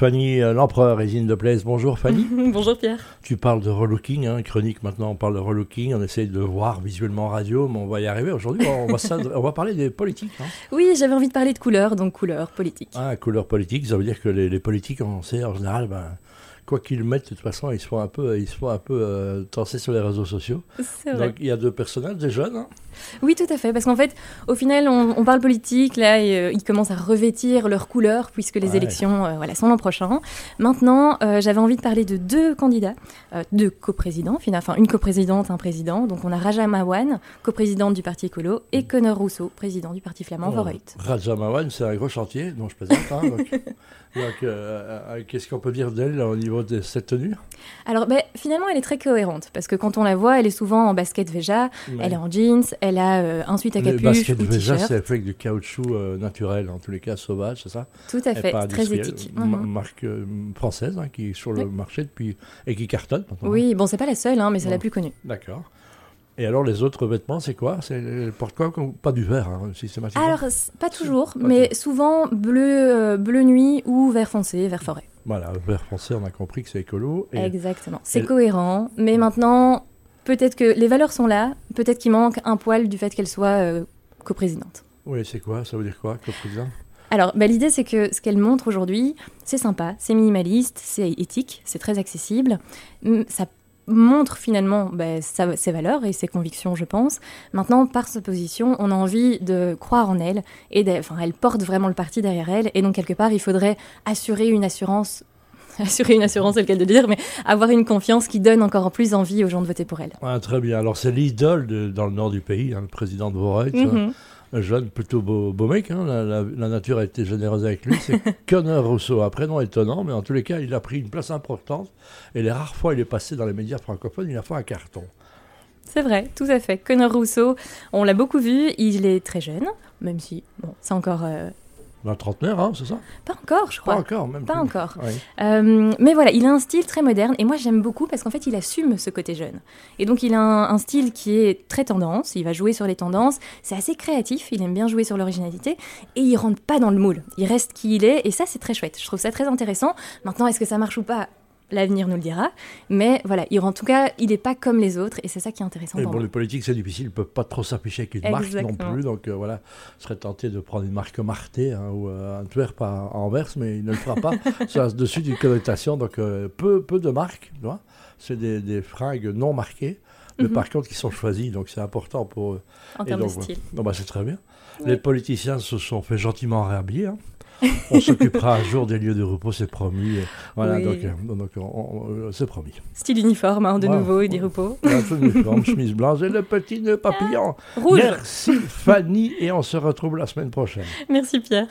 Fanny euh, L'Empereur, Résine de Plaise. Bonjour Fanny. Bonjour Pierre. Tu parles de relooking, hein, chronique maintenant, on parle de relooking, on essaye de voir visuellement en radio, mais on va y arriver. Aujourd'hui, on, va on va parler des politiques. Hein. Oui, j'avais envie de parler de couleurs, donc couleurs politiques. Ah, couleurs politiques, ça veut dire que les, politiques, on sait en général, ben, quoi qu'ils mettent, de toute façon, ils se font un peu, ils se font un peu euh, sur les réseaux sociaux. Donc il y a deux personnages, des jeunes. Hein. Oui, tout à fait, parce qu'en fait, au final, on, parle politique, là, et, euh, ils commencent à revêtir leurs couleurs, puisque les élections euh, voilà, sont l'an prochain. Maintenant, j'avais envie de parler de deux candidats, deux coprésidents, enfin une coprésidente, un président. Donc on a Raja Mawan, coprésidente du Parti écolo, et Conor Rousseau, président du Parti flamand oh, Raja Mawan, c'est un gros chantier dont je présente. Hein, donc, qu'est-ce qu'on peut dire d'elle au niveau de cette tenue? Alors, ben, finalement, elle est très cohérente parce que quand on la voit, elle est souvent en basket Veja, elle est en jeans, elle a euh, ensuite un capuche. Le basket Veja, c'est fait avec du caoutchouc euh, naturel, en tous les cas sauvage, c'est ça? Tout à fait, très éthique. Mhm. marque euh, française hein, qui est sur le marché depuis et qui cartonne. Oui, bon, c'est pas la seule, hein, mais c'est la plus connue. D'accord. Et alors les autres vêtements, c'est quoi? C'est porte quoi Pas du vert, hein, systématiquement? Alors pas toujours, mais souvent bleu, bleu nuit ou vert foncé, vert forêt. Voilà, vert foncé, on a compris que c'est écolo. Exactement, c'est cohérent, mais maintenant, peut-être que les valeurs sont là, peut-être qu'il manque un poil du fait qu'elle soit euh, coprésidente. Oui, c'est quoi? Ça veut dire quoi, coprésidente? Alors, bah, l'idée, c'est que ce qu'elle montre aujourd'hui, c'est sympa, c'est minimaliste, c'est éthique, c'est très accessible. Ça montre finalement bah, ses valeurs et ses convictions, je pense. Maintenant, par sa position, on a envie de croire en elle et enfin, elle porte vraiment le parti derrière elle. Et donc, quelque part, il faudrait assurer une assurance assurer une assurance, c'est le cas de dire, mais avoir une confiance qui donne encore plus envie aux gens de voter pour elle. Ah, très bien. Alors, c'est l'idole dans le nord du pays, hein, le président de Voreit un jeune plutôt beau, beau mec, hein, la, nature a été généreuse avec lui, c'est Conor Rousseau, un prénom étonnant, mais en tous les cas, il a pris une place importante, et les rares fois il est passé dans les médias francophones, il a fait un carton. C'est vrai, tout à fait. Conor Rousseau, on l'a beaucoup vu, il est très jeune, même si, bon, c'est encore euh, la trentenaire, hein, c'est ça? Pas encore, je crois. Pas encore, même. Pas encore. Euh, mais voilà, il a un style très moderne et moi j'aime beaucoup parce qu'en fait il assume ce côté jeune. Et donc il a un, style qui est très tendance, il va jouer sur les tendances, c'est assez créatif, il aime bien jouer sur l'originalité et il rentre pas dans le moule. Il reste qui il est et ça c'est très chouette. Je trouve ça très intéressant. Maintenant, est-ce que ça marche ou pas? L'avenir nous le dira. Mais voilà, il, en tout cas, il n'est pas comme les autres et c'est ça qui est intéressant. Et pour les politiques, c'est difficile. Ils ne peuvent pas trop s'afficher avec une marque non plus. Donc euh, voilà, je serais tenté de prendre une marque Marté hein, ou euh, Antwerp à, Anvers, mais il ne le fera pas. c'est dessus d'une connotation. Donc euh, peu, peu de marques. C'est des, des, fringues non marquées. Mais mhm. par contre, qui sont choisies, donc c'est important pour eux. En termes de style. bah, c'est très bien. Les politiciens se sont fait gentiment réhabiller. Hein. on s'occupera un jour des lieux de repos, c'est promis. Voilà, donc, euh, euh, c'est promis. Style uniforme, hein, de nouveau, et des repos. uniforme, chemise blanche et le petit nœud papillon. rouge. Merci Fanny, et on se retrouve la semaine prochaine. Merci Pierre.